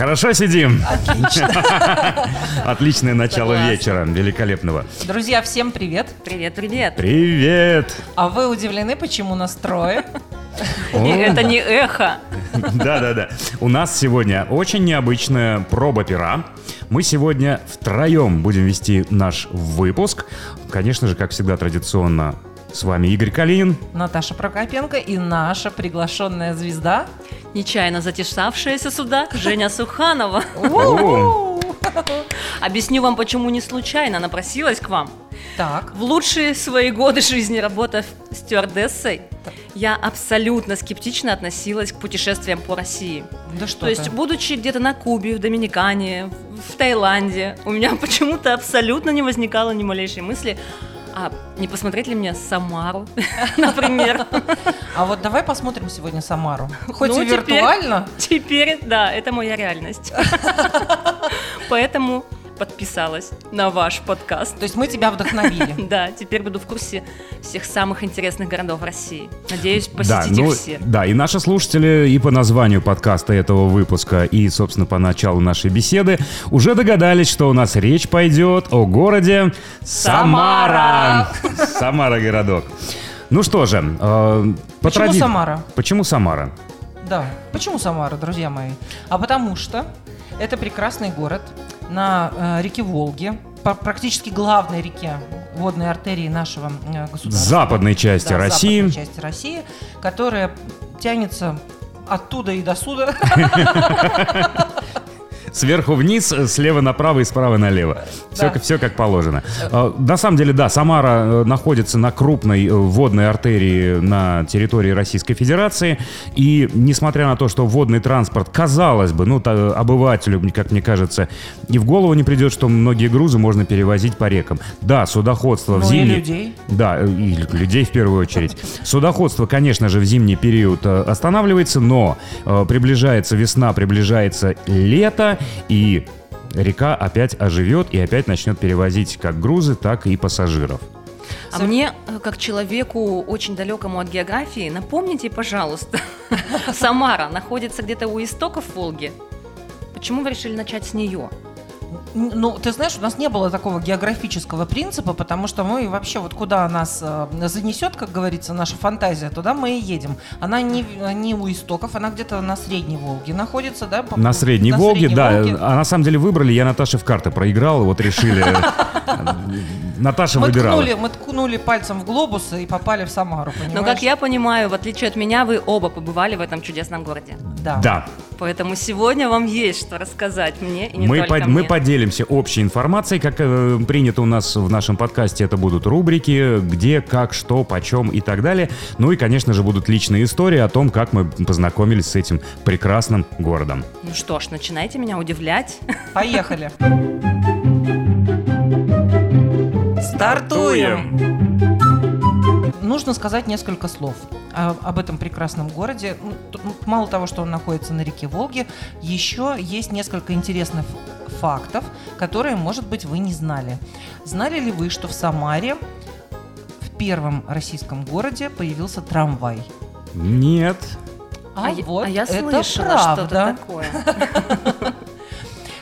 Хорошо сидим? Отличное начало Согласна. вечера, великолепного. Друзья, всем привет. Привет, привет. Привет! А вы удивлены, почему нас трое? И это не эхо. Да-да-да. У нас сегодня очень необычная проба пера. Мы сегодня втроем будем вести наш выпуск. Конечно же, как всегда, традиционно с вами Игорь Калинин. Наташа Прокопенко и наша приглашенная звезда. Нечаянно затесавшаяся сюда Женя Суханова. Объясню вам, почему не случайно напросилась к вам. Так, В лучшие свои годы жизни, работав стюардессой, я абсолютно скептично относилась к путешествиям по России. да что То есть, будучи где-то на Кубе, в Доминикане, в Таиланде, у меня почему-то абсолютно не возникало ни малейшей мысли, а не посмотреть ли мне Самару, например. А вот давай посмотрим сегодня Самару. Хоть Ну, и теперь- виртуально. Теперь, да, это моя реальность. Поэтому подписалась на ваш подкаст. То есть мы тебя вдохновили. Да, теперь буду в курсе всех самых интересных городов России. Надеюсь, Да, посетить ну, их все. да, и наши слушатели и по названию подкаста этого выпуска, и, собственно, по началу нашей беседы уже догадались, что у нас речь пойдет о городе Самара. Самара городок. Ну что же, э, по Почему тради- Самара? Почему Самара? Да. Почему Самара, друзья мои? А потому что это прекрасный город на э, реке Волге, по- практически главной реке водной артерии нашего э, государства. Западной части Да, России. западной части России, которая тянется оттуда и до сюда. Сверху вниз, слева направо и справа налево. Все, Да. все как положено. Э, На самом деле, да, Самара э, находится на крупной э, водной артерии на территории Российской Федерации. И несмотря на то, что водный транспорт, казалось бы, ну, обывателю, как мне кажется, и в голову не придет, что многие грузы можно перевозить по рекам. Да, судоходство в Ну и зимний... людей. Да, э, и людей в первую очередь. Судоходство, конечно же, в зимний период останавливается, но приближается весна, приближается лето, и река опять оживет и опять начнет перевозить как грузы, так и пассажиров. А мне, э, как человеку очень далекому от географии, напомните, пожалуйста, Самара находится где-то у истоков Волги. Почему вы решили начать с нее? Ну, ты знаешь, у нас не было такого географического принципа, потому что мы вообще вот куда нас э, занесет, как говорится, наша фантазия, туда мы и едем. Она не, не у истоков, она где-то на Средней Волге находится, да? по- На Средней на Волге, Средней да. Волге. А на самом деле выбрали, я Наташе в карты проиграл, вот решили. Наташа Мы выбирала. ткнули, мы ткнули пальцем в глобус и попали в Самару, понимаешь? Но, как я понимаю, в отличие от меня, вы оба побывали в этом чудесном городе. Да. Да, Поэтому сегодня вам есть что рассказать мне и не мы, только мы мне. поделимся общей информацией, как э, принято у нас в нашем подкасте, это будут рубрики, где, как, что, почем и так далее. Ну и, конечно же, будут личные истории о том, как мы познакомились с этим прекрасным городом. Ну что ж, начинайте меня удивлять. Поехали. Стартуем! Нужно сказать несколько слов а, об этом прекрасном городе. Ну, Мало того, что он находится на реке Волге, еще есть несколько интересных фактов, которые, может быть, вы не знали. Знали ли вы, что в Самаре в первом российском городе появился трамвай? Нет. А, я- вот а я это слышала что-то правда. такое.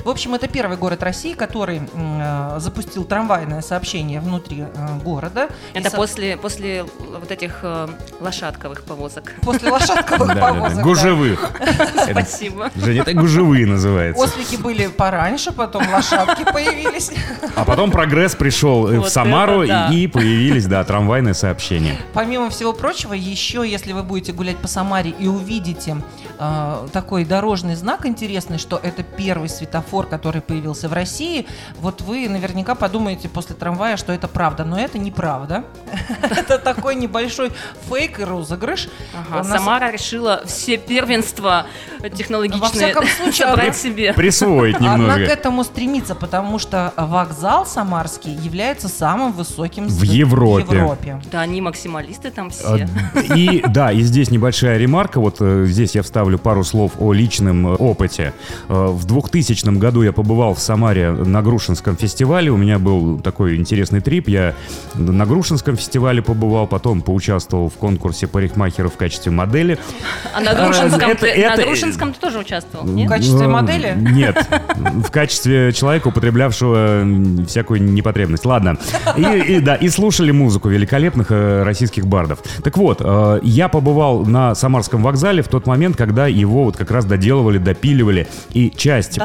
В общем, это первый город России, который э, запустил трамвайное сообщение внутри э, города. И Это со- после, после вот этих э, лошадковых повозок. после лошадковых повозок. Гужевых. Спасибо. Женя, это гужевые называется. Ослики были пораньше, потом лошадки появились. А потом прогресс пришел э, в Самару, и появились, да, трамвайные сообщения. Помимо всего прочего, еще, если вы будете гулять по Самаре и увидите э, такой дорожный знак интересный, что это первый светофор, который появился в России, вот вы наверняка подумаете после трамвая, что это правда, но это неправда. Это такой небольшой фейк и розыгрыш. Самара решила все первенства технологичные Во всяком случае, забрать она- себе. Присвоить Она к немного. этому стремится, потому что вокзал самарский является самым высоким В Европе. в Европе. Да, они максималисты там все. И да, и здесь небольшая ремарка, вот э, здесь я вставлю пару слов о личном опыте. Э, в 2000 году я побывал в Самаре на Грушинском фестивале. У меня был такой интересный трип. Я на Грушинском фестивале побывал, потом поучаствовал в конкурсе парикмахеров в качестве модели. А на Грушинском, Это- ты, это- на Грушинском ты тоже участвовал, В нет? качестве Э, модели? Нет. В качестве человека, употреблявшего всякую непотребность. Ладно. И, и, да, и слушали музыку великолепных э, российских бардов. Так вот, э, я побывал на Самарском вокзале в тот момент, когда его вот как раз доделывали, допиливали. И часть...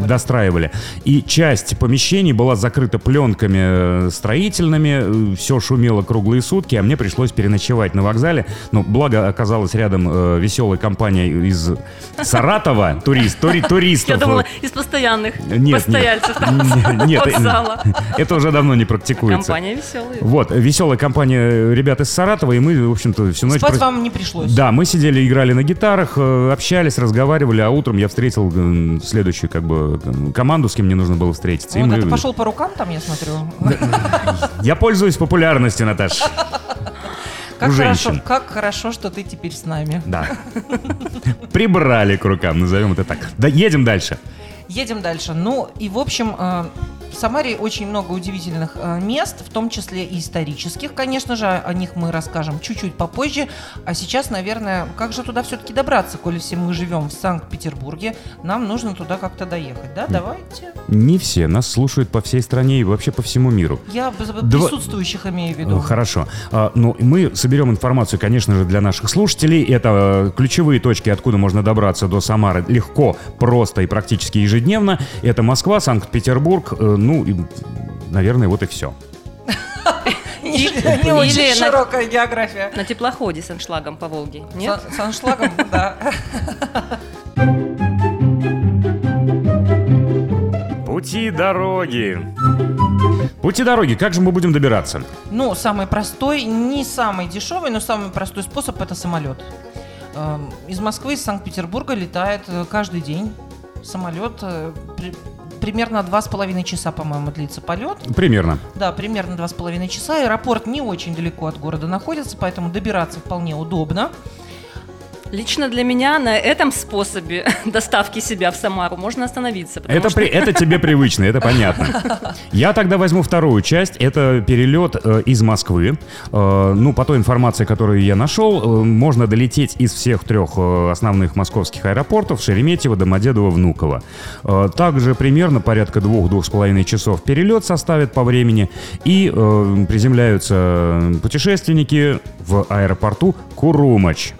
э, Достраивали. достраивали. И часть помещений была закрыта пленками э, строительными. Все шумело круглые сутки, а мне пришлось переночевать на вокзале. Но благо оказалась рядом э, веселая компания из Саратова, турист, тури, туристов. Я думала, из постоянных Нет, постояльцев нет, нет, вокзала. это уже давно не практикуется. Компания веселая. Вот, веселая компания ребят из Саратова, и мы, в общем-то, всю ночь... Спать прос- вам не пришлось. Да, мы сидели, играли на гитарах, э, общались, разговаривали, а утром я встретил э, следующую как бы э, команду, с кем мне нужно было встретиться. и Вот мы- это пошел по рукам там, я смотрю. Я пользуюсь популярностью, Наташ. Как хорошо, как хорошо, что ты теперь с нами. Да. Прибрали к рукам, назовем это так. Да, едем дальше. Едем дальше. Ну и в общем, э, в Самаре очень много удивительных э, мест, в том числе и исторических, конечно же, о них мы расскажем чуть-чуть попозже. А сейчас, наверное, как же туда все-таки добраться, коли все мы живем в Санкт-Петербурге, нам нужно туда как-то доехать, да? Давайте. Не все, нас слушают по всей стране и вообще по всему миру. Я Два- присутствующих имею в Э, виду. Хорошо. А, Ну, мы соберем информацию, конечно же, для наших слушателей. Это э, ключевые точки, откуда можно добраться до Самары легко, просто и практически ежедневно. Это Москва, Санкт-Петербург, э, ну, и, наверное, вот и все. Не очень широкая география. На теплоходе с аншлагом по Волге, нет? С аншлагом, да. Пути дороги. Пути дороги, как же мы будем добираться? Ну, самый простой, не самый дешевый, но самый простой способ это самолет. Эм, Из Москвы, из Санкт-Петербурга летает э, каждый день самолет. При- Примерно два с половиной часа, по-моему, длится полет. Примерно. Да, примерно два с половиной часа. Аэропорт не очень далеко от города находится, поэтому добираться вполне удобно. Лично для меня на этом способе доставки себя в Самару можно остановиться. Это, что при- это тебе привычно, это понятно. Я тогда возьму вторую часть. Это перелет э, из Москвы. Э, ну, по той информации, которую я нашел, э, можно долететь из всех трех э, основных московских аэропортов Шереметьево, Домодедово, Внуково. Э, также примерно порядка двух-двух с половиной часов перелет составит по времени. И э, приземляются путешественники в аэропорту Курумач.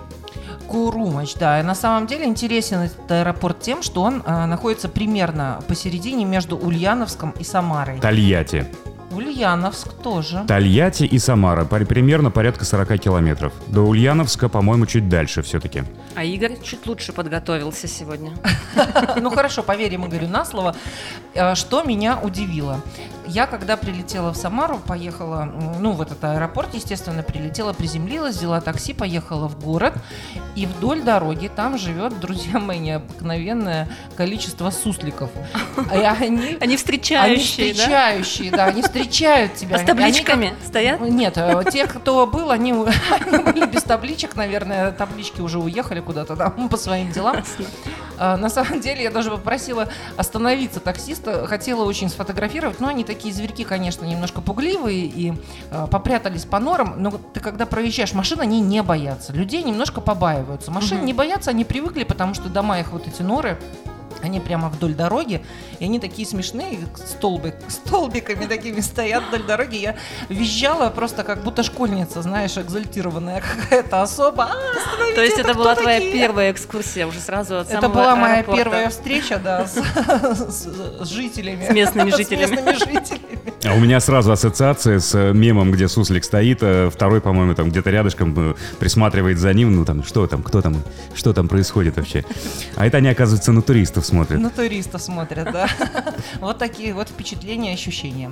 Курумач, да. И на самом деле интересен этот аэропорт тем, что он э, находится примерно посередине между Ульяновском и Самарой. Тольятти. Ульяновск тоже. Тольятти и Самара. Примерно порядка 40 километров. До Ульяновска, по-моему, чуть дальше все-таки. А Игорь чуть лучше подготовился сегодня. Ну хорошо, поверим Игорю на слово. Э, Что меня удивило? Я, когда прилетела в Самару, поехала, ну, в этот аэропорт, естественно, прилетела, приземлилась, взяла такси, поехала в город, и вдоль дороги там живет, друзья мои, необыкновенное количество сусликов. И они, Они встречающие, они да? встречающие, да, они встречают тебя. А с Они- они как- табличками стоят? Нет, э, те, кто был, они, они были без табличек, наверное, таблички уже уехали куда-то там по своим делам. А, На самом деле я даже попросила остановиться таксиста, хотела очень сфотографировать, но они такие зверьки, конечно, немножко пугливые и а, попрятались по норам, но ты когда проезжаешь машин, они не боятся, людей немножко побаиваются. Машин Мгм. не боятся, они привыкли, потому что дома их вот эти норы, они прямо вдоль дороги, и они такие смешные, столбы, столбиками такими стоят вдоль дороги. Я визжала просто как будто школьница, знаешь, экзальтированная какая-то особа. «А, То есть это была твоя такие?» первая экскурсия уже сразу от Это была моя аэропорта. первая встреча, да, с, с- с жителями. С местными жителями. С местными жителями. А у меня сразу ассоциация с э, мемом, где суслик стоит, э, второй, по-моему, там где-то рядышком э, присматривает за ним, ну там, что там, кто там, что там происходит вообще. А это они, оказывается, на туристов смотрят. На туристов смотрят, да. Вот такие вот впечатления, ощущения.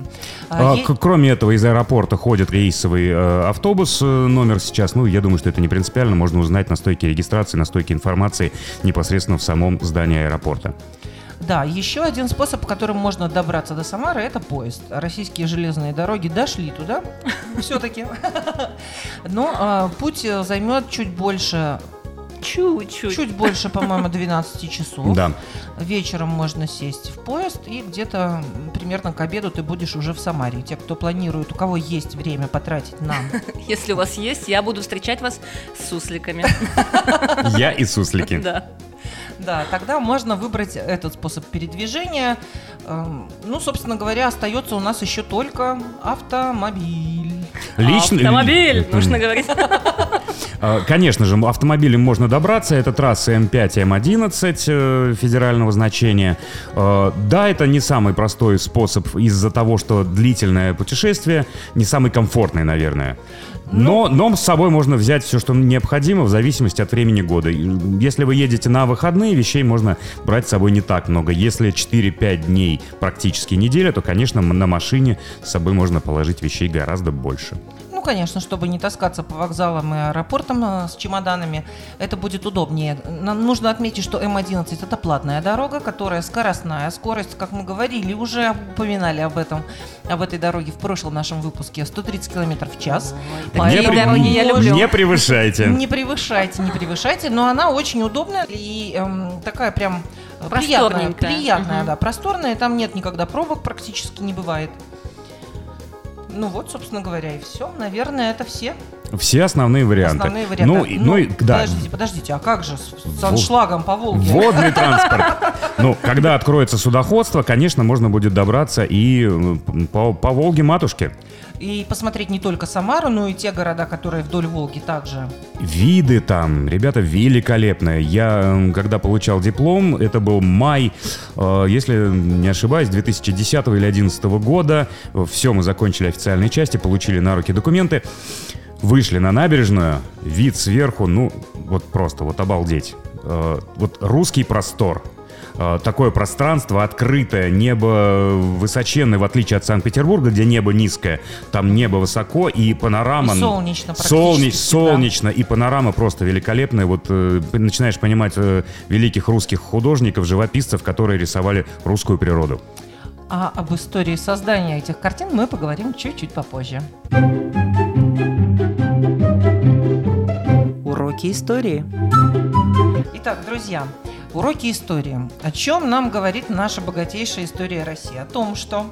А, А, кроме этого, из аэропорта ходит рейсовый э, автобус, э, номер сейчас, ну, я думаю, что это не принципиально, можно узнать на стойке регистрации, на стойке информации непосредственно в самом здании аэропорта. Да, еще один способ, которым можно добраться до Самары, это поезд. Российские железные дороги дошли туда, все-таки. Но а, путь э, займет чуть больше Чуть-чуть. Чуть больше, по-моему, 12 часов. Да. Вечером можно сесть в поезд, и где-то примерно к обеду ты будешь уже в Самаре. Те, кто планирует, у кого есть время потратить на... Если у вас есть, я буду встречать вас с сусликами. Я и суслики. Да. Да, тогда можно выбрать этот способ передвижения. Эм, Ну, собственно говоря, остается у нас еще только автомобиль. Лично... Автомобиль, нужно говорить. А, Конечно же, автомобилем можно добраться. Это трассы М5 и М11 э, федерального значения. Э, Да, это не самый простой способ из-за того, что длительное путешествие, не самый комфортный, наверное. Но, но с собой можно взять все, что необходимо в зависимости от времени года. Если вы едете на выходные, вещей можно брать с собой не так много. Если 4-5 дней практически неделя, то, конечно, на машине с собой можно положить вещей гораздо больше. Конечно, чтобы не таскаться по вокзалам и аэропортам э, с чемоданами, это будет удобнее. Нам нужно отметить, что М11 это платная дорога, которая скоростная. Скорость, как мы говорили, уже упоминали об этом, об этой дороге в прошлом нашем выпуске, 130 км в час. Такие Не при- дороги я люблю. Не превышайте. Не превышайте, не превышайте, но она очень удобная и эм, такая прям э, приятная, приятная, Мгм. да, просторная. Там нет никогда пробок, практически не бывает. Ну вот, собственно говоря, и все. Наверное, это все Все основные варианты. основные варианты. Ну, и- ну, и, да, Подождите, подождите, а как же с, с аншлагом по Волге? Водный транспорт. Ну, когда откроется судоходство, конечно, можно будет добраться и э, по, по Волге матушке. И посмотреть не только Самару, но и те города, которые вдоль Волги также. Виды там, ребята, великолепные. Я, когда получал диплом, это был май, э, если не ошибаюсь, 2010 или 2011 года. Все, мы закончили официальные части, получили на руки документы. Вышли на набережную, вид сверху, ну, вот просто, вот обалдеть. Э, Вот русский простор. Э, Такое пространство открытое, небо высоченное, в отличие от Санкт-Петербурга, где небо низкое. Там небо высоко и панорама... И солнечно Солнеч- солнечно, и панорама просто великолепная. Вот э, начинаешь понимать э, великих русских художников, живописцев, которые рисовали русскую природу. А об истории создания этих картин мы поговорим чуть-чуть попозже. Уроки истории. Итак, друзья, уроки истории. О чем нам говорит наша богатейшая история России? О том, что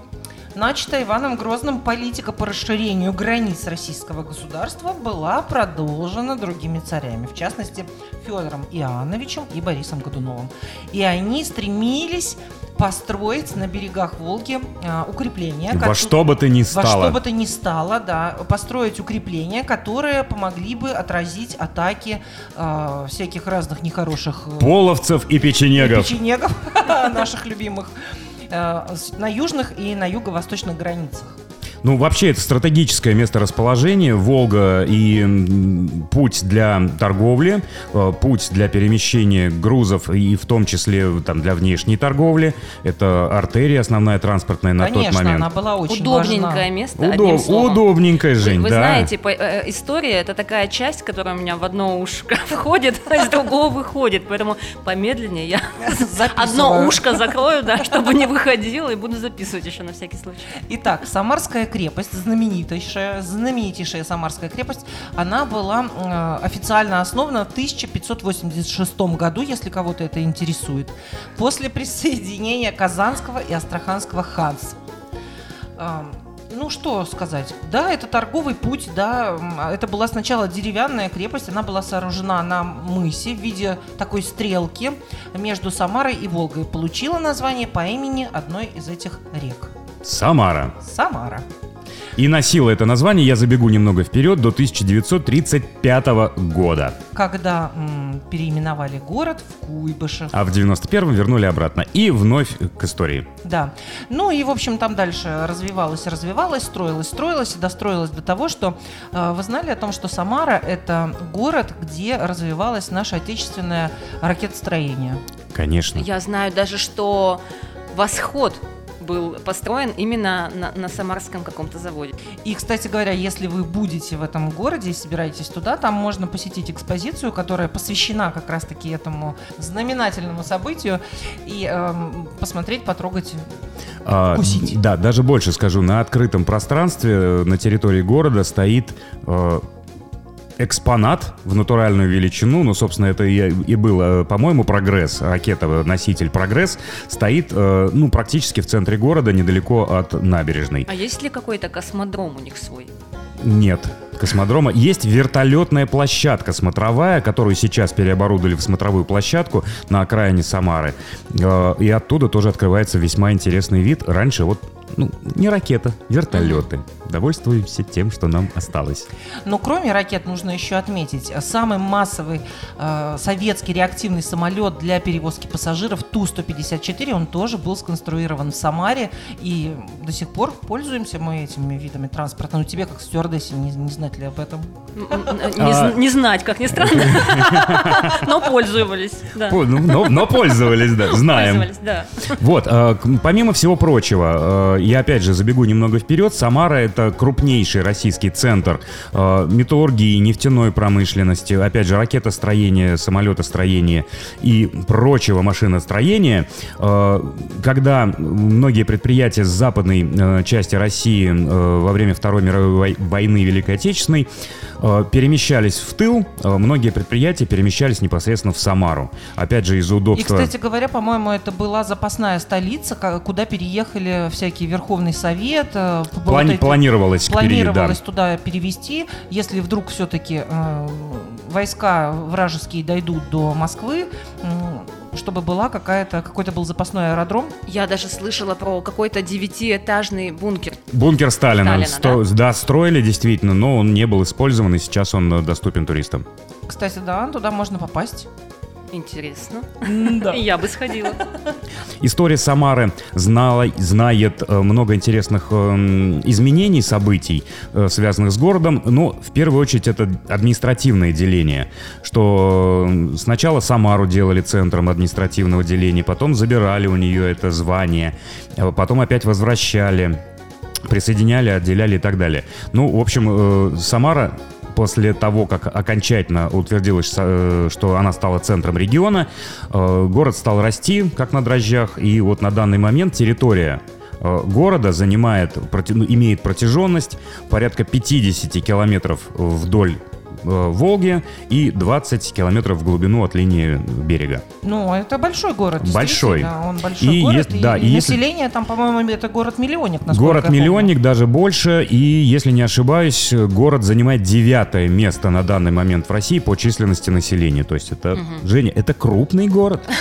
начатая Иваном Грозным политика по расширению границ российского государства была продолжена другими царями, в частности Федором Иоанновичем и Борисом Годуновым. И они стремились построить на берегах Волги а, укрепления. Во что бы то ни во стало. что бы то ни стало, да, построить укрепления, которые помогли бы отразить атаки а, всяких разных нехороших э, Половцев и печенегов. печенегов наших любимых э, на южных и на юго-восточных границах. Ну, вообще, это стратегическое место расположения. Волга и путь для торговли, э, путь для перемещения грузов и в том числе там, для внешней торговли. Это артерия основная транспортная на Конечно, тот момент. она была очень Удобненькое важна. место, Удоб- одним словом. Удобненькая, Вы, Жень, вы да. знаете, по- э, история это такая часть, которая у меня в одно ушко входит, а из другого выходит. Поэтому помедленнее я одно ушко закрою, да, чтобы не выходило, и буду записывать еще на всякий случай. Итак, Самарская крепость, знаменитейшая, знаменитейшая Самарская крепость, она была э, официально основана в 1586 году, если кого-то это интересует, после присоединения Казанского и Астраханского ханств. Эм, Ну, что сказать. Да, это торговый путь, да. Это была сначала деревянная крепость, она была сооружена на мысе в виде такой стрелки между Самарой и Волгой. Получила название по имени одной из этих рек. Самара. Самара. И носила это название, я забегу немного вперед, до 1935 года. Когда м, переименовали город в Куйбышев. А в 91-м вернули обратно. И вновь к истории. Да. Ну и, в общем, там дальше развивалось, развивалось, строилось, строилось и достроилось до того, что э, вы знали о том, что Самара – это город, где развивалось наше отечественное ракетостроение. Конечно. Я знаю даже, что восход был построен именно на, на самарском каком-то заводе. И, кстати говоря, если вы будете в этом городе и собираетесь туда, там можно посетить экспозицию, которая посвящена как раз-таки этому знаменательному событию, и эм, посмотреть, потрогать. А, Вкусить. да, даже больше скажу. На открытом пространстве э, на территории города стоит э, экспонат в натуральную величину, ну, собственно, это и, и был, э, по-моему, прогресс, ракета-носитель прогресс, стоит, э, ну, практически в центре города, недалеко от набережной. А есть ли какой-то космодром у них свой? Нет космодрома. Есть вертолетная площадка смотровая, которую сейчас переоборудовали в смотровую площадку на окраине Самары. Э, и оттуда тоже открывается весьма интересный вид. Раньше вот ну, не ракета, вертолеты. Довольствуемся тем, что нам осталось. Но кроме ракет нужно еще отметить, самый массовый э, советский реактивный самолет для перевозки пассажиров Ту-154, он тоже был сконструирован в Самаре, и до сих пор пользуемся мы этими видами транспорта. Ну, тебе, как стюардессе, не, не знать ли об этом? Не, а... не знать, как ни странно. Но пользовались, да. Но, пользовались, да, знаем. Вот, э, помимо всего прочего, э, я опять же забегу немного вперед. Самара — это крупнейший российский центр э, металлургии, нефтяной промышленности, опять же, ракетостроения, самолетостроения и прочего машиностроения. Э, когда многие предприятия с западной э, части России во время Второй мировой войны Великой Отечественной перемещались в тыл, э, многие предприятия перемещались непосредственно в Самару. Опять же, из-за удобства... И, кстати говоря, по-моему, это была запасная столица, куда переехали всякие Верховный Совет. Э, Плани- вот планировалось планировалось пере... да. туда перевести. Если вдруг все-таки э, войска вражеские дойдут до Москвы, э, чтобы была какая-то какой-то был запасной аэродром. Я даже слышала про какой-то девятиэтажный бункер. Бункер Сталина. Сталина Сто... да? да, строили действительно, но он не был использован, и сейчас он э, доступен туристам. Кстати, да, туда можно попасть. Интересно. Да. Я бы сходила. История Самары знала, знает э, много интересных э, изменений, событий, э, связанных с городом, но в первую очередь это административное деление, что сначала Самару делали центром административного деления, потом забирали у нее это звание, потом опять возвращали присоединяли, отделяли и так далее. Ну, в общем, Самара после того, как окончательно утвердилось, э, что она стала центром региона, э, город стал расти, как на дрожжах, и вот на данный момент территория э, города занимает, имеет протяженность порядка 50 километров вдоль Э, Волге и 20 километров в глубину от линии берега. Ну, это большой город. Большой. Он большой и город. Есть, и, да, и, и если... население там, по-моему, это город-миллионник. Город-миллионник, даже больше. И, если не ошибаюсь, город занимает девятое место на данный момент в России по численности населения. То есть это, угу. Женя, это крупный город.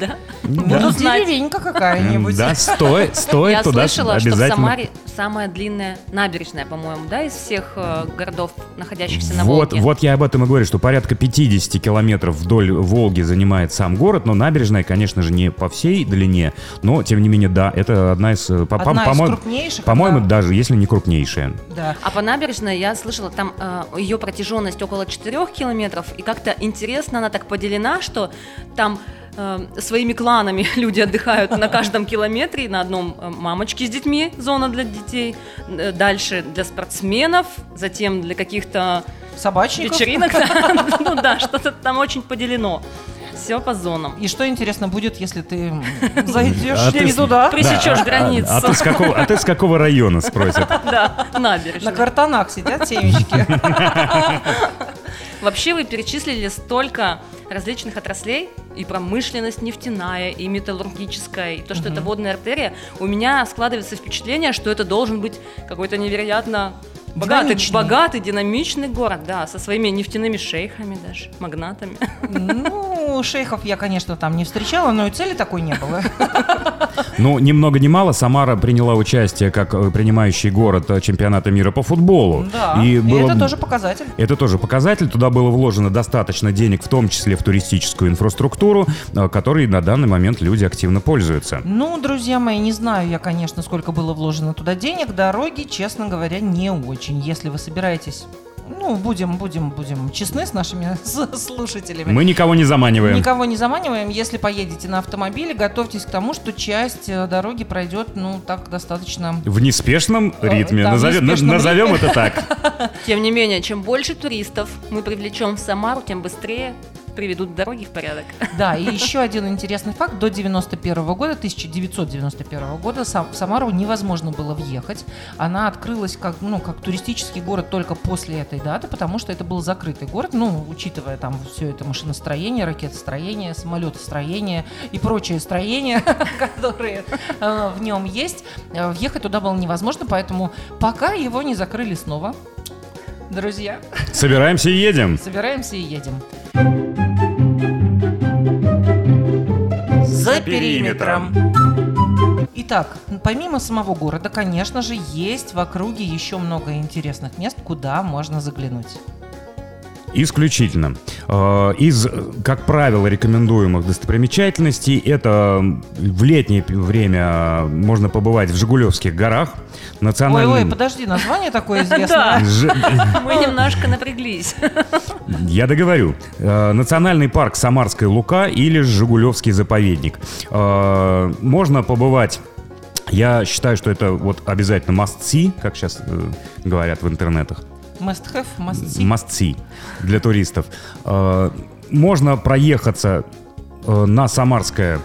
Да. Буду деревенька какая-нибудь. Да, стоит, стоит туда обязательно. что в Самаре самая длинная набережная, по-моему, да, из всех э, городов, находящихся на Волге. Вот я об этом и говорю, что порядка 50 километров вдоль Волги занимает сам город, но набережная, конечно же, не по всей длине, но, тем не менее, да, это одна из... Э. По-моему, да. даже если не крупнейшая. Да. А по набережной я слышала, там э, ее протяженность около 4 километров, и как-то интересно она так поделена, что там э, своими кланами люди отдыхают на каждом километре, на одном э, мамочки с детьми, зона для детей, дальше для спортсменов, затем для каких-то Собачников? Вечеринок, ну да, что-то там очень поделено. Все по зонам. И что интересно будет, если ты зайдешь а не туда? Пресечешь границу. А, ты с какого, а ты с какого района спросят? Да, набережная. На картонах сидят семечки. Вообще вы перечислили столько различных отраслей, и промышленность нефтяная, и металлургическая, и то, что это водная артерия, у меня складывается впечатление, что это должен быть какой-то невероятно Богатый, динамичный. богатый, динамичный город, да, со своими нефтяными шейхами даже, магнатами. Ну, шейхов я, конечно, там не встречала, но и цели такой не было. Ну, ни много ни мало, Самара приняла участие как э, принимающий город э, чемпионата мира по футболу. Да, и, было... и это тоже показатель. Это тоже показатель. Туда было вложено достаточно денег, в том числе в туристическую инфраструктуру, э, которой на данный момент люди активно пользуются. Ну, друзья мои, не знаю я, конечно, сколько было вложено туда денег. Дороги, честно говоря, не очень. Если вы собираетесь ну, будем, будем, будем честны с нашими слушателями. Мы никого не заманиваем. Никого не заманиваем. Если поедете на автомобиле, готовьтесь к тому, что часть э, дороги пройдет, ну, так достаточно... В неспешном э, ритме. Да, назовем, неспешном назовем ритме. это так. Тем не менее, чем больше туристов мы привлечем в Самару, тем быстрее приведут дороги в порядок. Да, и еще один интересный факт. До 91 года, 1991 года в Самару невозможно было въехать. Она открылась как, ну, как туристический город только после этой даты, потому что это был закрытый город, ну, учитывая там все это машиностроение, ракетостроение, самолетостроение и прочие строения, которые э, в нем есть. Э, въехать туда было невозможно, поэтому пока его не закрыли снова, друзья. Собираемся и едем. Собираемся и едем. За периметром. Итак, помимо самого города, конечно же, есть в округе еще много интересных мест, куда можно заглянуть. Исключительно. Э, из, как правило, рекомендуемых достопримечательностей это в летнее время можно побывать в Жигулевских горах. Национальный... Ой, ой, подожди, название такое известное. Мы немножко напряглись. Я договорю. Э, Национальный парк Самарская Лука или Жигулевский заповедник. Э, можно побывать я считаю, что это вот обязательно must see, как сейчас говорят в интернетах. Must have, must see. Must see для туристов. Э, можно проехаться э, на Самарское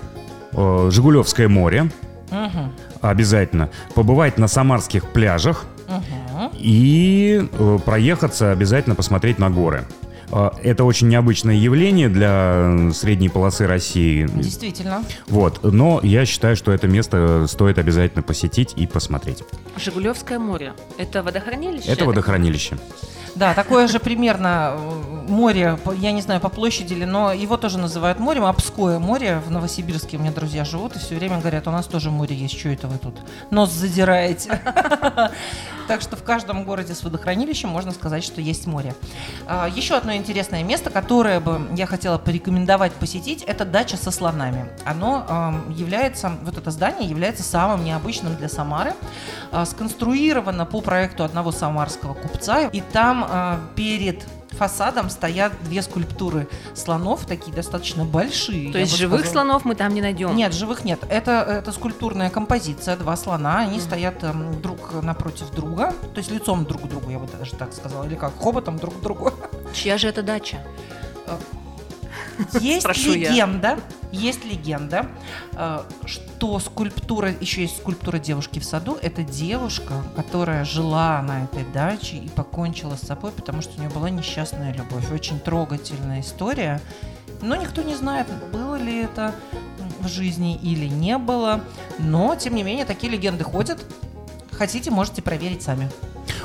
э, Жигулевское море. Угу. Обязательно. Побывать на самарских пляжах. Угу. И проехаться обязательно посмотреть на горы. А, это очень необычное явление для средней полосы России. Действительно. Вот. Но я считаю, что это место стоит обязательно посетить и посмотреть. Жигулевское море. Это водохранилище? Это водохранилище. Да, такое же примерно э, море, я не знаю, по площади ли, но его тоже называют морем, Обское море в Новосибирске. У меня друзья живут и все время говорят, у нас тоже море есть, что это вы тут нос задираете? Так что в каждом городе с водохранилищем можно сказать, что есть море. А, еще одно интересное место, которое бы я хотела порекомендовать посетить, это дача со слонами. Оно является, вот это здание является самым необычным для Самары. А, сконструировано по проекту одного самарского купца, и там а, перед фасадом стоят две скульптуры слонов, такие достаточно большие. То есть живых сказала. слонов мы там не найдем? Нет, живых нет. Это, это скульптурная композиция, два слона, они mm. стоят эм, друг напротив друга, то есть лицом друг к другу, я бы даже так сказала, или как, хоботом друг к другу. Чья же это дача? Есть легенда, есть легенда, что скульптура, еще есть скульптура девушки в саду. Это девушка, которая жила на этой даче и покончила с собой, потому что у нее была несчастная любовь. Очень трогательная история. Но никто не знает, было ли это в жизни или не было. Но, тем не менее, такие легенды ходят. Хотите, можете проверить сами.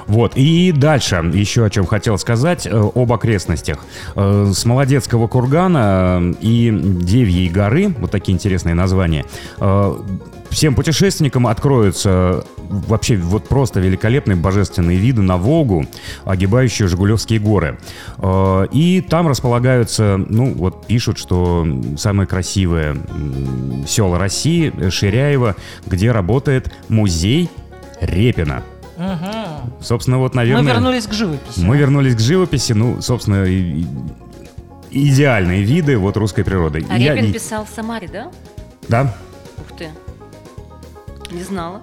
Вот, и дальше еще о чем хотел сказать, э, об окрестностях. Э, с Молодецкого кургана э, и Девьей горы, вот такие интересные названия, всем путешественникам откроются вообще вот просто великолепные божественные виды на Волгу, огибающие Жигулевские горы. И там располагаются, ну вот пишут, что самые красивые села России, Ширяево, где работает музей Репина. Угу. Собственно, вот, наверное... Мы вернулись к живописи. Мы вернулись к живописи, ну, собственно, и, и, идеальные виды вот русской природы. А Я, Репин писал в Самаре, да? Да. Ух ты. Не знала.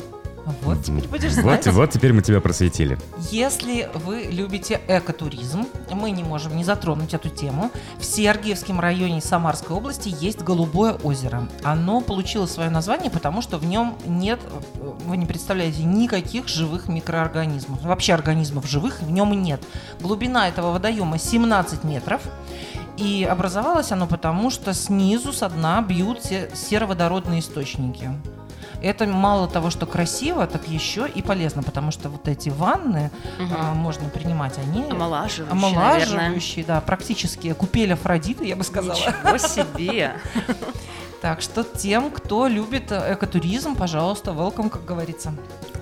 Вот теперь будешь знать. Вот, вот теперь мы тебя просветили. Если вы любите экотуризм, мы не можем не затронуть эту тему. В Сергиевском районе Самарской области есть Голубое озеро. Оно получило свое название, потому что в нем нет, вы не представляете, никаких живых микроорганизмов. Вообще организмов живых в нем нет. Глубина этого водоема 17 метров. И образовалось оно потому, что снизу со дна бьют сероводородные источники. Это мало того, что красиво, так еще и полезно, потому что вот эти ванны угу. а, можно принимать, они омолаживающие, омолаживающие да, практически купель Афродиты, я бы сказала. Ничего себе! Так что тем, кто любит экотуризм, пожалуйста, welcome, как говорится.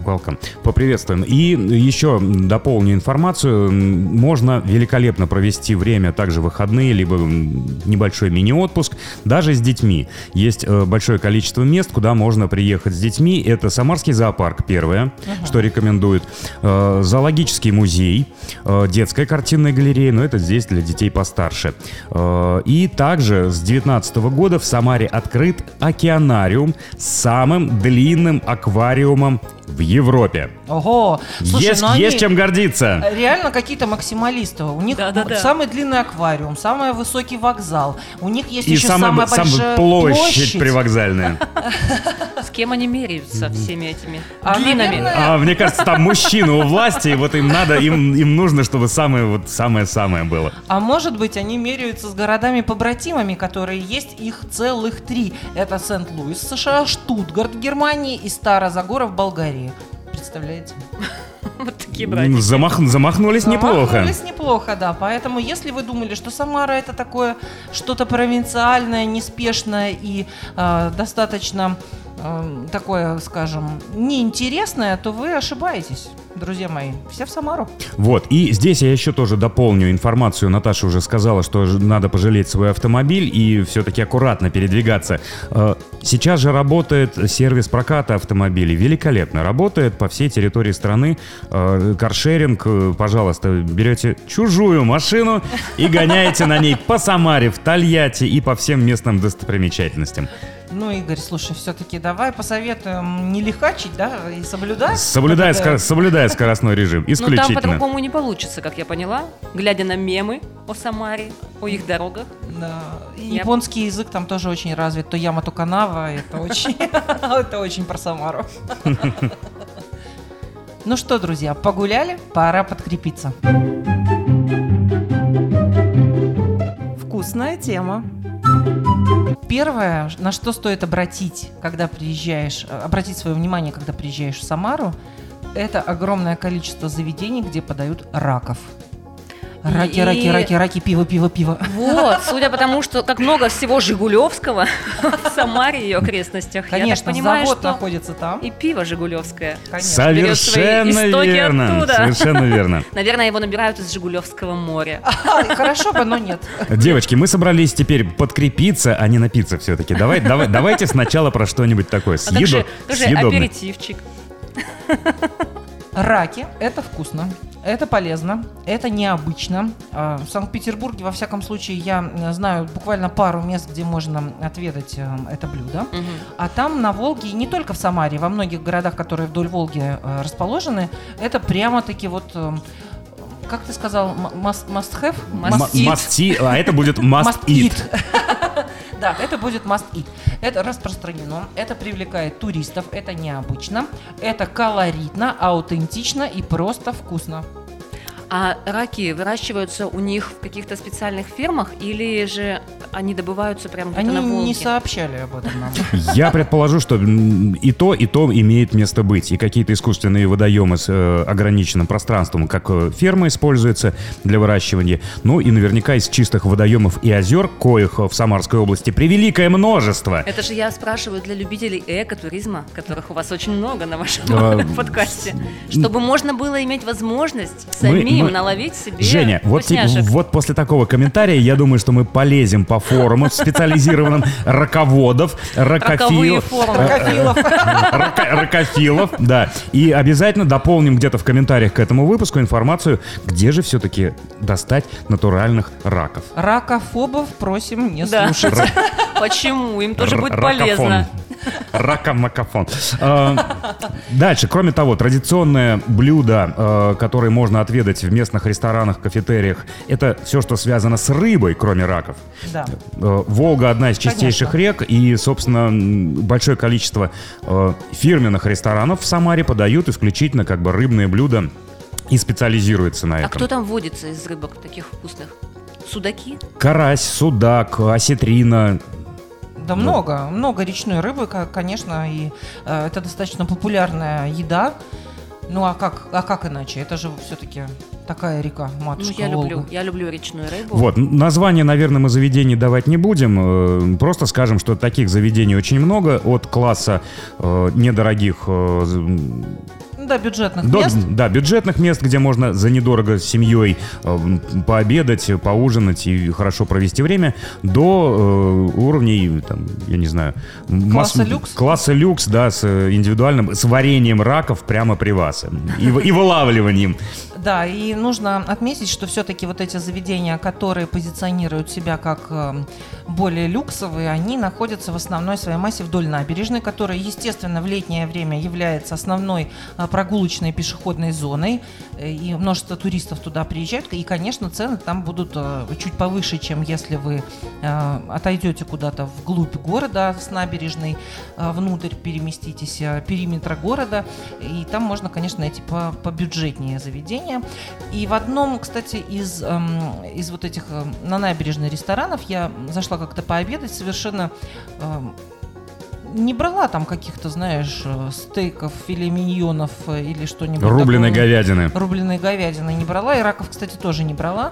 Welcome. Поприветствуем. И еще дополню информацию. Можно великолепно провести время, также выходные, либо небольшой мини-отпуск, даже с детьми. Есть э, большое количество мест, куда можно приехать с детьми. Это Самарский зоопарк, первое, uh-huh. что рекомендуют. Э, зоологический музей, э, детская картинная галерея, но это здесь для детей постарше. И также с 2019 года в Самаре открыт океанариум с самым длинным аквариумом в Европе. Ого! Слушай, есть, ну они есть чем гордиться. реально какие-то максималисты. У них Да-да-да. самый длинный аквариум, самый высокий вокзал. У них есть И еще самая, самая самая большая площадь, привокзальная. С кем они меряются всеми этими А, длинами? А, мне кажется, там мужчины у власти, и вот им надо, им, им нужно, чтобы самое вот самое-самое было. А может быть, они меряются с городами-побратимами, которые есть, их целых три. Это Сент-Луис, США, Штутгарт, Германии и Старозагора в Болгарии. Представляете? Вот такие братья. Замах- замахнулись неплохо. Замахнулись неплохо, да. Поэтому, если вы думали, что Самара это такое что-то провинциальное, неспешное и э, достаточно э, такое, скажем, неинтересное, то вы ошибаетесь, друзья мои. Все в Самару. Вот, и здесь я еще тоже дополню информацию. Наташа уже сказала, что надо пожалеть свой автомобиль и все-таки аккуратно передвигаться. Э, Сейчас же работает сервис проката автомобилей. Великолепно работает по всей территории страны. Э, Каршеринг, э, пожалуйста, берете чужую машину и гоняете на ней по Самаре, в Тольятти и по всем местным достопримечательностям. Ну, Игорь, слушай, все-таки давай посоветуем не лихачить, да, и соблюдать. Соблюдая, вот скор- соблюдая скоростной режим. Ну там Исключительно. по-другому не получится, как я поняла, глядя на мемы о Самаре, о их дорогах. Да. И Я- Японский язык там тоже очень развит. То яма, то канава. Это очень, это очень про Самару. Ну что, друзья, погуляли? Пора подкрепиться. Вкусная тема. Первое, на что стоит обратить, когда приезжаешь, э, обратить свое внимание, когда приезжаешь в Самару, это огромное количество заведений, где подают раков. Раки, И- раки, раки, раки, пиво, пиво, пиво. Вот, судя по тому, что как много всего Жигулевского в Самаре и ее окрестностях, я так Конечно, понимаю, завод что находится там. и пиво Жигулевское. Конечно. Совершенно истоки верно. оттуда. Совершенно верно. Наверное, его набирают из Жигулевского моря. А, Хорошо бы, но нет. Девочки, мы собрались теперь подкрепиться, а не напиться все-таки. Давай, давай, давайте сначала про что-нибудь такое А как же, съедо- как же съедобное. аперитивчик? Раки – это вкусно, это полезно, это необычно. А, В Санкт-Петербурге, во всяком случае, я э, знаю буквально пару мест, где можно отведать э, это блюдо. Мгм. А там на Волге, и не только в Самаре, во многих городах, которые вдоль Волги э, расположены, это прямо-таки вот, как ты сказал, must, must have? Must М- eat. must see, а это будет must, Must eat. Да, это будет must eat. Это распространено, это привлекает туристов, это необычно, это колоритно, аутентично и просто вкусно. А раки выращиваются у них в каких-то специальных фермах или же они добываются прямо где-то Они на Волге? не сообщали об этом нам. Я предположу, что и то, и то имеет место быть. И какие-то искусственные водоемы с э, ограниченным пространством, как э, ферма используется для выращивания. Ну и наверняка из чистых водоемов и озер, коих в Самарской области превеликое множество. Это же я спрашиваю для любителей экотуризма, которых у вас очень много на вашем подкасте, чтобы можно было иметь возможность Мы- мы- наловить себе Женя, вот, вот после такого комментария я думаю, что мы полезем по форуму специализированным раководов, ракофилов, ракофилов, да. И обязательно дополним где-то в комментариях к этому выпуску информацию, где же все-таки достать натуральных раков. Ракофобов просим не слушать. Почему? Им тоже будет полезно. Ракомакофон. А, Дальше, кроме того, традиционное блюдо, э, которое можно отведать в местных ресторанах, кафетериях, это все, что связано с рыбой, кроме раков. Да. Э, Волга одна из чистейших рек, и, собственно, большое количество э, фирменных ресторанов в Самаре подают исключительно как бы рыбные блюда и специализируются на А этом. кто там водится из рыбок таких вкусных? Судаки? Карась, судак, осетрина. Да много, много речной рыбы, ко- конечно, и э, это достаточно популярная еда. Ну а как, а как иначе? Это же все-таки такая река, Ну, матушка я Волга. люблю, я люблю речную рыбу. Вот, название, наверное, мы заведений давать не будем. э, Просто скажем, что таких заведений очень много. От класса э, недорогих э, Да, бюджетных До- мест. да, бюджетных мест, где можно за недорого с семьей э, пообедать, поужинать и хорошо провести время, до э, уровней, там, я не знаю, масс- Класса люкс? Класса люкс, да, с э, индивидуальным, с вареньем раков прямо при вас и, и вылавливанием. Да, и нужно отметить, что все-таки вот эти заведения, которые позиционируют себя как э, более люксовые, они находятся в основной своей массе вдоль набережной, которая, естественно, в летнее время является основной э, прогулочной пешеходной зоной, и множество туристов туда приезжают, и, конечно, цены там будут э, чуть повыше, чем если вы отойдете куда-то вглубь города с набережной, внутрь переместитесь, периметра города, и там можно, конечно, найти по, побюджетнее заведения. И в одном, кстати, из, эм, из вот этих эм, на набережной ресторанов я зашла как-то пообедать совершенно эм, не брала там каких-то, знаешь, э, стейков, филе миньонов э, или что-нибудь Рубленой такого. говядины. Рубленой говядины не брала, и раков, кстати, тоже не брала.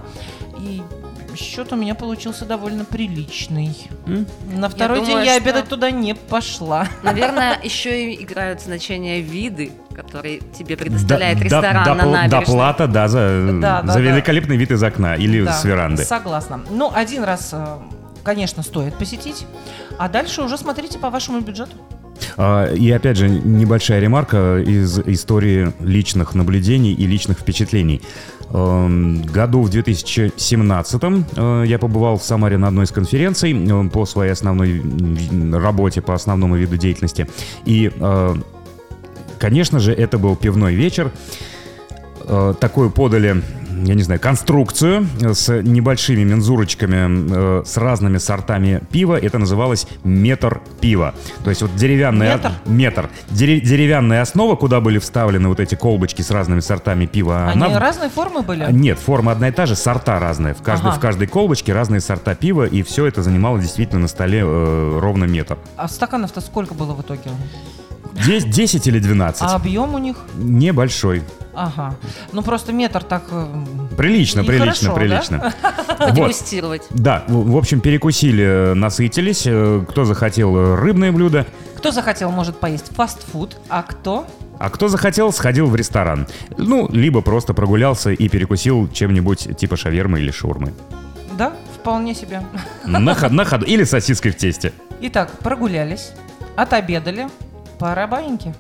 И счет у меня получился довольно приличный. М? На второй думаю, день я что- обедать туда не пошла. Наверное, еще и играют значение виды, которые тебе предоставляет Да- ресторан да- на набережной. Доплата, да, за, Да, да, за да. великолепный вид из окна или Да, с веранды. Согласна. Ну, один раз, э, конечно, стоит посетить, а дальше уже смотрите по вашему бюджету. А, И опять же, небольшая ремарка из истории личных наблюдений и личных впечатлений. Эм, Году в 2017 э, я побывал в Самаре на одной из конференций э, по своей основной работе, по основному виду деятельности. И, э, конечно же, это был пивной вечер. Такую подали, я не знаю, конструкцию с небольшими мензурочками, э, с разными сортами пива. Это называлось метр пива. То есть вот деревянная... Метр? Метр. Дере- деревянная основа, куда были вставлены вот эти колбочки с разными сортами пива. Они она- разной формы были? а, Нет, форма одна и та же, сорта разные. В каждой, Ага. в каждой колбочке разные сорта пива, и все это занимало действительно на столе э, ровно метр. А стаканов-то сколько было в итоге? Дес- 10 или 12? А объем у них? Небольшой. Ага. Ну просто метр так... э, Прилично, прилично, хорошо, прилично. Вот. Продегустировать. Да, в общем, перекусили, э, насытились. Э, Кто захотел рыбное блюдо, Кто захотел, может поесть фастфуд, а кто а кто захотел, сходил в ресторан. Ну, либо просто прогулялся и перекусил чем-нибудь типа шавермы или шурмы. Да, вполне себе. На, ход- на ходу. Или сосиской в тесте. Итак, прогулялись, отобедали, пора баиньки.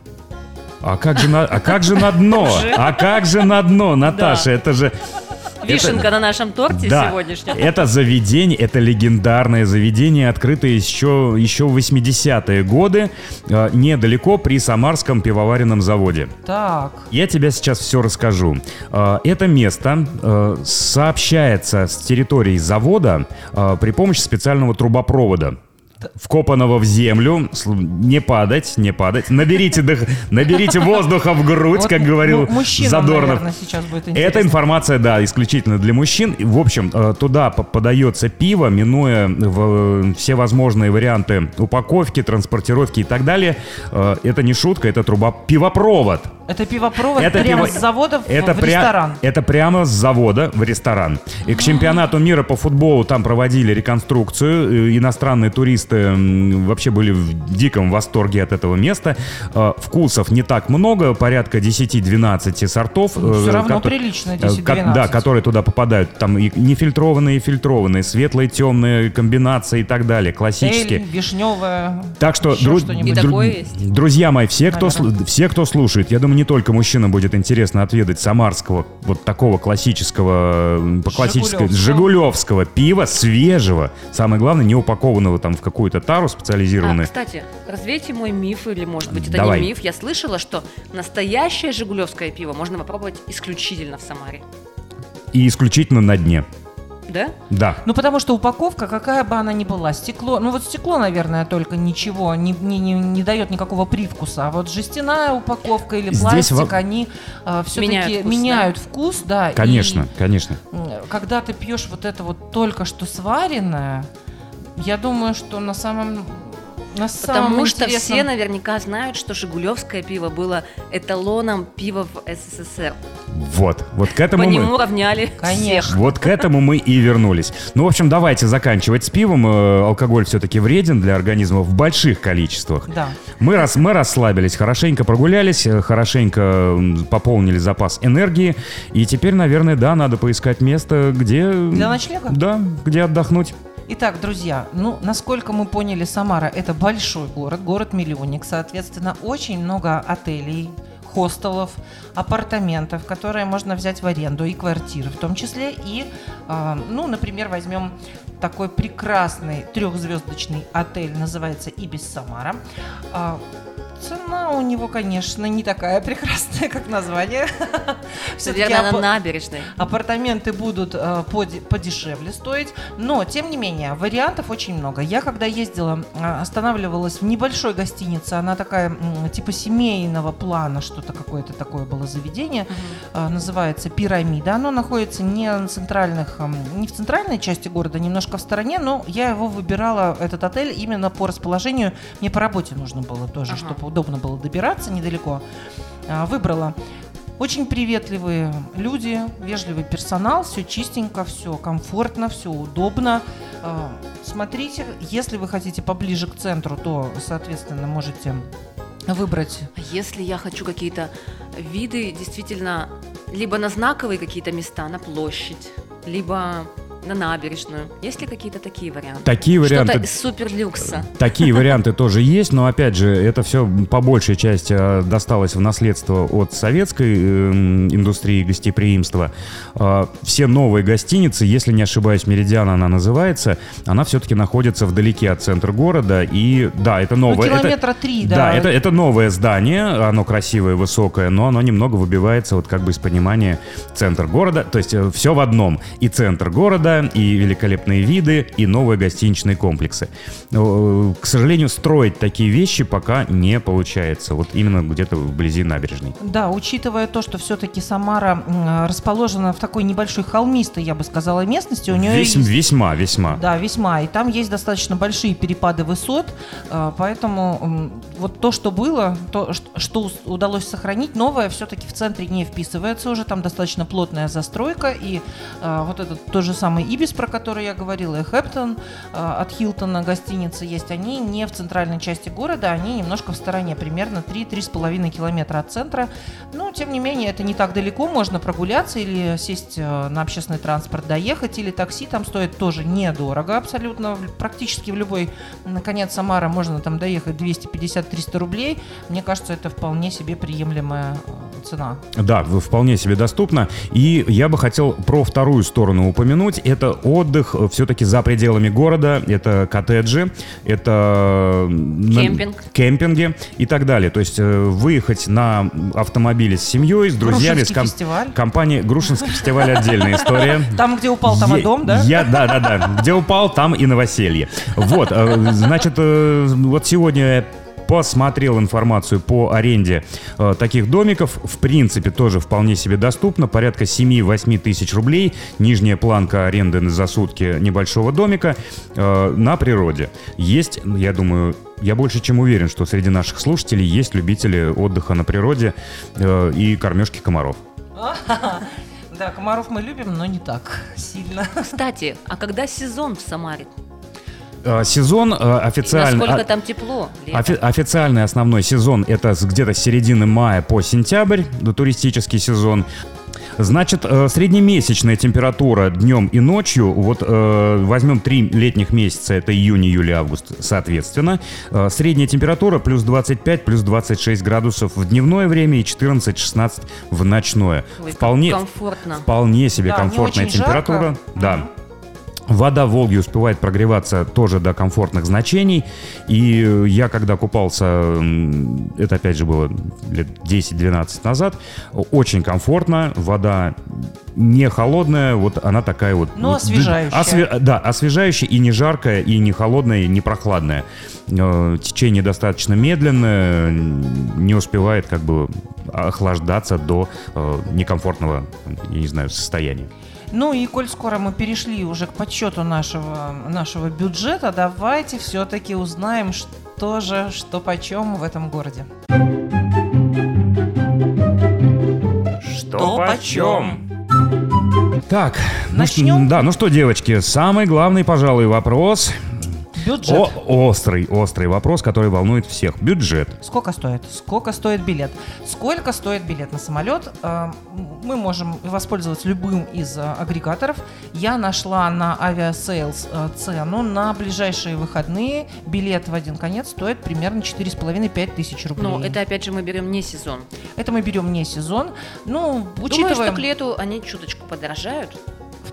А как же на, а как же на дно? А как же на дно, Наташа? Это же... Вишенка на нашем торте Да, сегодняшнем. это заведение, это легендарное заведение, открытое еще, еще в 80-е годы, э, недалеко при Самарском пивоваренном заводе. Так, Я тебе сейчас все расскажу. Э, Это место э, сообщается с территорией завода э, при помощи специального трубопровода вкопанного в землю, не падать, не падать. Наберите, дых- наберите воздуха в грудь, вот как говорил мужчинам, Задорнов. наверное, сейчас будет интересно. Эта информация, да, исключительно для мужчин. В общем, э, туда по- подается пиво, минуя в- все возможные варианты упаковки, транспортировки и так далее. Э, Это не шутка, это труба пивопровод. Это пивопровод Это прямо пиво- с завода в, это в пря- ресторан. Это прямо с завода в ресторан. И к чемпионату мира по футболу там проводили реконструкцию. Э, Иностранные туристы вообще были в диком восторге от этого места. Э, Вкусов не так много, порядка 10-12 сортов. Ну, всё э, равно кото- прилично, э, 10-12. ко- Да, которые туда попадают. Там и нефильтрованные, и фильтрованные, светлые, темные комбинации и так далее. Классические. Эль, вишневая. Так что, Еще дру- что-нибудь. И дру- такое есть? друзья мои, все кто, Наверное. слу- все, кто слушает, я думаю, не только мужчинам будет интересно отведать самарского, вот такого классического, по классической, Жигулевского. жигулевского пива, свежего, самое главное, не упакованного там в какую-то тару А, специализированную. кстати, развейте мой миф, или может быть это Давай. не миф. Я слышала, что настоящее жигулевское пиво можно попробовать исключительно в Самаре. И исключительно на дне. Да? Да. Ну, потому что упаковка, какая бы она ни была, стекло, ну вот стекло, наверное, только ничего не, не, не, не дает никакого привкуса, а вот жестяная упаковка или Здесь пластик, во- они все-таки Меняют меняют, вкус, вкус, да. и, Конечно, конечно. м, когда ты пьешь вот это вот только что сваренное, я думаю, что на самом На самом Потому что интересном- все наверняка знают, что Жигулевское пиво было эталоном пива в СССР. Вот, вот к По этому мы... нему равняли Конечно. всех. Вот к этому мы и вернулись. Ну, в общем, давайте заканчивать с пивом. Э, Алкоголь все-таки вреден для организма в больших количествах. Да. Мы, рас, мы расслабились, хорошенько прогулялись, э, хорошенько пополнили запас энергии. И теперь, наверное, да, надо поискать место, где... Для ночлега? Да, где отдохнуть. Итак, друзья, ну, насколько мы поняли, Самара – это большой город, город-миллионник, соответственно, очень много отелей, хостелов, апартаментов, которые можно взять в аренду, и квартиры в том числе. И, э, ну, например, возьмем такой прекрасный трехзвездочный отель, называется «Ибис Самара». А, Цена у него, конечно, не такая прекрасная, как название. Наверное, на набережной. Апартаменты будут э, поде- подешевле стоить, но тем не менее вариантов очень много. Я когда ездила, э, останавливалась в небольшой гостинице, она такая типа семейного плана, что-то какое-то такое было заведение, э, называется Пирамида. Оно находится не на центральных, эм, не в центральной части города, немножко в стороне, но я его выбирала этот отель именно по расположению. Мне по работе нужно было тоже, чтобы удобно было добираться недалеко. А, Выбрала. Очень приветливые люди, вежливый персонал, все чистенько, все комфортно, все удобно. А, Смотрите, если вы хотите поближе к центру, то, соответственно, можете выбрать если я хочу какие-то виды действительно либо на знаковые какие-то места, на площадь, либо на набережную. Есть ли какие-то такие варианты? Такие варианты... Что-то из суперлюкса. Такие варианты тоже есть, но опять же, это все по большей части э, досталось в наследство от советской эм, индустрии гостеприимства. Э, Все новые гостиницы, если не ошибаюсь, Меридиан она называется, она все-таки находится вдалеке от центра города. И да, это ну, новое. это- километра три, да. Да, это, это новое здание, оно красивое, высокое, но оно немного выбивается вот как бы из понимания центр города. То есть все в одном. И центр города, и великолепные виды, и новые гостиничные комплексы. Э, К сожалению, строить такие вещи пока не получается. Вот именно где-то вблизи набережной. Да, учитывая то, что все-таки Самара м, расположена в такой небольшой холмистой, я бы сказала, местности, у нее Весь- есть Весьма, весьма. Да, весьма. И там есть достаточно большие перепады высот, э, поэтому вот то, что было, то, что удалось сохранить, новое все-таки в центре не вписывается уже, там достаточно плотная застройка, и э, вот этот тот же самый Ибис, про который я говорила, и Хэптон э, от Хилтона гостиницы есть, они не в центральной части города, они немножко в стороне, примерно 3-3,5 километра от центра, но, тем не менее, это не так далеко, можно прогуляться или сесть э, на общественный транспорт, доехать, или такси там стоит тоже недорого абсолютно, практически в любой, наконец, Самара можно там доехать 250-300 рублей, мне кажется, это вполне себе приемлемая э, цена. Да, вполне себе доступно. И я бы хотел про вторую сторону упомянуть. Это отдых все-таки за пределами города. Это коттеджи, это... Кемпинг. Кемпинги и так далее. То есть э, выехать на автомобиле с семьей, с друзьями, с ком- фестиваль. компанией. Грушинский фестиваль отдельная история. Там, где упал, там и дом, да? Я, да, да, да. Где упал, там и новоселье. Вот, э, значит, э, вот сегодня посмотрел информацию по аренде э, таких домиков. В принципе, тоже вполне себе доступно. Порядка 7-8 тысяч рублей. Нижняя планка аренды за сутки небольшого домика э, на природе. Есть, я думаю, я больше чем уверен, что среди наших слушателей есть любители отдыха на природе э, и кормежки комаров. Да, комаров мы любим, но не так сильно. Кстати, а когда сезон в Самаре? Э, Сезон э, И официально... насколько а- там тепло? Офи- официальный основной сезон это где-то с середины мая по сентябрь, туристический сезон. Значит, э, среднемесячная температура днем и ночью, вот возьмем три летних месяца, это июнь, июль, август, соответственно. Средняя температура плюс 25, плюс 26 градусов в дневное время и 14-16 в ночное. Ой, вполне, комфортно. вполне себе Да, комфортная очень жарко. температура. Да. Вода в Волге успевает прогреваться тоже до комфортных значений. И э, я когда купался, это опять же было лет 10-12 назад, очень комфортно. Вода не холодная, вот она такая вот... Но вот, освежающая. осве- да, освежающая и не жаркая, и не холодная, и не прохладная. Э, Течение достаточно медленное, не успевает как бы охлаждаться до э, некомфортного, я не знаю, состояния. Ну и коль скоро мы перешли уже к подсчету нашего, нашего бюджета, давайте все-таки узнаем, что же, что почем в этом городе. Что почем? Так, ну Начнем? да, ну что, девочки, самый главный, пожалуй, вопрос. Бюджет. О, острый, острый вопрос, который волнует всех. Бюджет. Сколько стоит? Сколько стоит билет? Сколько стоит билет на самолет? Э, Мы можем воспользоваться любым из э, агрегаторов. Я нашла на Aviasales э, цену на ближайшие выходные. Билет в один конец стоит примерно 4,5-5 тысяч рублей. Но это опять же мы берем не сезон. Это мы берем не сезон. Ну, Думаю, учитывая, что к лету они чуточку подорожают,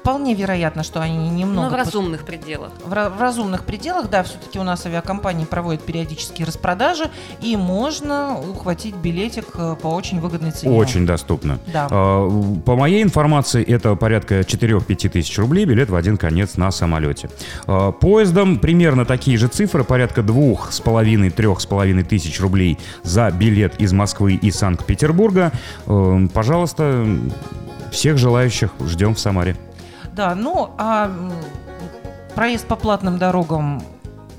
вполне вероятно, что они немного... но в под- разумных пределах. в, в разумных пределах, да, все-таки у нас авиакомпании проводят периодические распродажи, и можно ухватить билетик э, по очень выгодной цене. Очень доступно. Да. А, По моей информации, это порядка 4-5 тысяч рублей билет в один конец на самолете. А, Поездом примерно такие же цифры, порядка 2,5-3,5 тысяч рублей за билет из Москвы и Санкт-Петербурга. Э, Пожалуйста, всех желающих ждем в Самаре. Да, ну, а проезд по платным дорогам,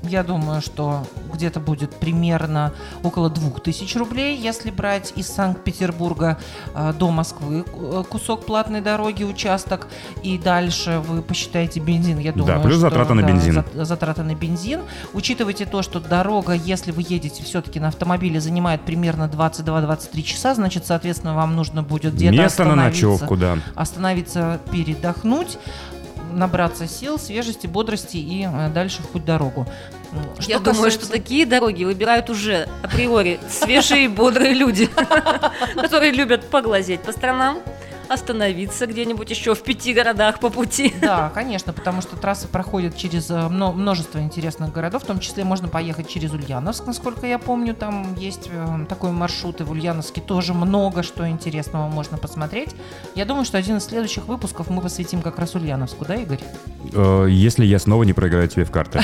я думаю, что где-то будет примерно около 2000 рублей, если брать из Санкт-Петербурга э, до Москвы э, кусок платной дороги, участок, и дальше вы посчитаете бензин, я думаю, плюс что, затраты на да, бензин. за- затраты на бензин. Учитывайте то, что дорога, если вы едете все-таки на автомобиле, занимает примерно 22-23 часа, значит, соответственно, вам нужно будет где-то Место на ночевку, да. остановиться, передохнуть, набраться сил, свежести, бодрости и э, дальше в путь дорогу. Я что думаю, касается- что такие дороги выбирают уже априори свежие и бодрые люди, которые любят поглазеть по сторонам, остановиться где-нибудь еще в пяти городах по пути. Да, конечно, потому что трасса проходит через э, мно- множество интересных городов, в том числе можно поехать через Ульяновск, насколько я помню, там есть э, такой маршрут, и в Ульяновске тоже много что интересного можно посмотреть. Я думаю, что один из следующих выпусков мы посвятим как раз Ульяновску, да, Игорь? Э, Если я снова не проиграю тебе в карты.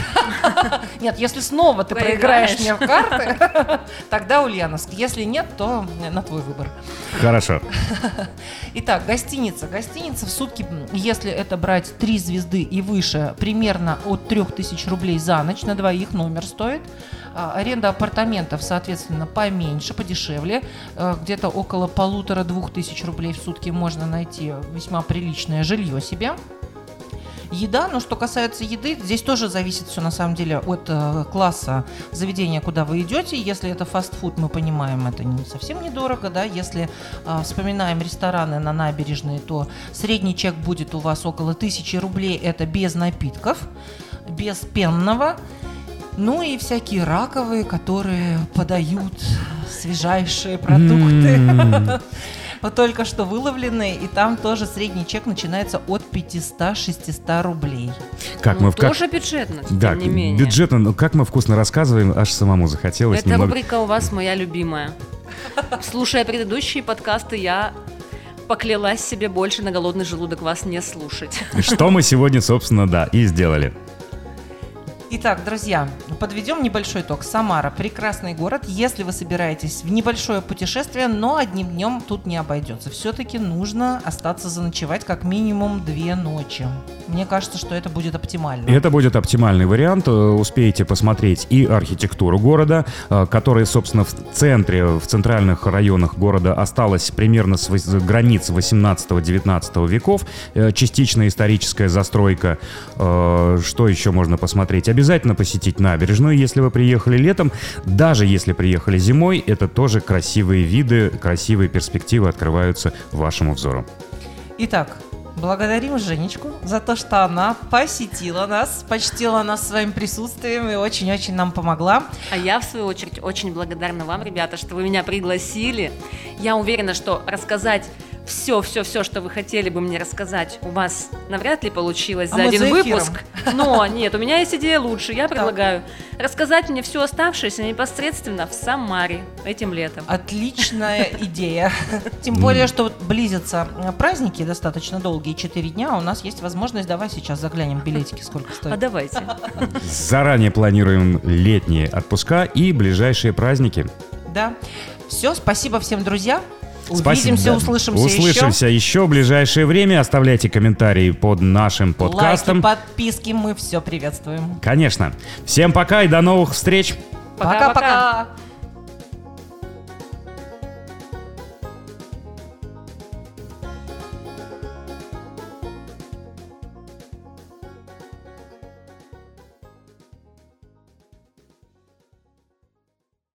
Нет, если снова ты Проиграешь. мне в карты, тогда Ульяновск. Если нет, то на твой выбор. Хорошо. Итак, гостиница. Гостиница в сутки, если это брать три звезды и выше, примерно от 3000 рублей за ночь. На двоих номер стоит. А, Аренда апартаментов, соответственно, поменьше, подешевле. Э, Где-то около полутора-двух тысяч рублей в сутки можно найти весьма приличное жилье себе. Еда, но что касается еды, здесь тоже зависит все на самом деле от э, класса заведения, куда вы идете. Если это фастфуд, мы понимаем, это не совсем недорого, да. Если э, вспоминаем рестораны на набережной, то средний чек будет у вас около тысячи рублей. Это без напитков, без пенного. Ну и всякие раковые, которые подают свежайшие продукты. М. Вот только что выловленные, и там тоже средний чек начинается от 500-600 рублей. Как Ну, мы в как- тоже бюджетно, Да, тем не менее. бюджетно, но как мы вкусно рассказываем, аж самому захотелось Эта немного. рубрика у вас моя любимая. Слушая предыдущие подкасты, я поклялась себе больше на голодный желудок вас не слушать. Что мы сегодня, собственно, да, и сделали. Итак, друзья, подведем небольшой итог. Самара – прекрасный город, если вы собираетесь в небольшое путешествие, но одним днем тут не обойдется. Все-таки нужно остаться заночевать как минимум две ночи. Мне кажется, что это будет оптимально. Это будет оптимальный вариант. Э, Успеете посмотреть и архитектуру города, э, которая, собственно, в центре, в центральных районах города осталась примерно с границ 18-19 веков. Э, Частичная историческая застройка. Что еще можно посмотреть? Посетить набережную, если вы приехали летом. Даже если приехали зимой, это тоже красивые виды, красивые перспективы открываются вашему взору. Итак, благодарим Женечку за то, что она посетила нас, почтила нас своим присутствием и очень-очень нам помогла. А я, в свою очередь, очень благодарна вам, ребята, что вы меня пригласили. Я уверена, что рассказать все-все-все, что вы хотели бы мне рассказать, у вас навряд ли получилось А за один за выпуск. Но нет, у меня есть идея лучше. Я предлагаю рассказать мне все оставшееся непосредственно в Самаре этим летом. Отличная идея. Тем более, что близятся э, праздники достаточно долгие, 4 дня. У нас есть возможность, давай сейчас заглянем билетики, сколько А стоит. давайте. Заранее планируем летние отпуска и ближайшие праздники. Да. Все, спасибо всем, друзья. Увидимся, Да. услышимся, Услышимся еще. в ближайшее время. Оставляйте комментарии под нашим еще. подкастом. Лайки, подписки, мы все приветствуем. Конечно. Всем пока и до новых встреч. Пока-пока.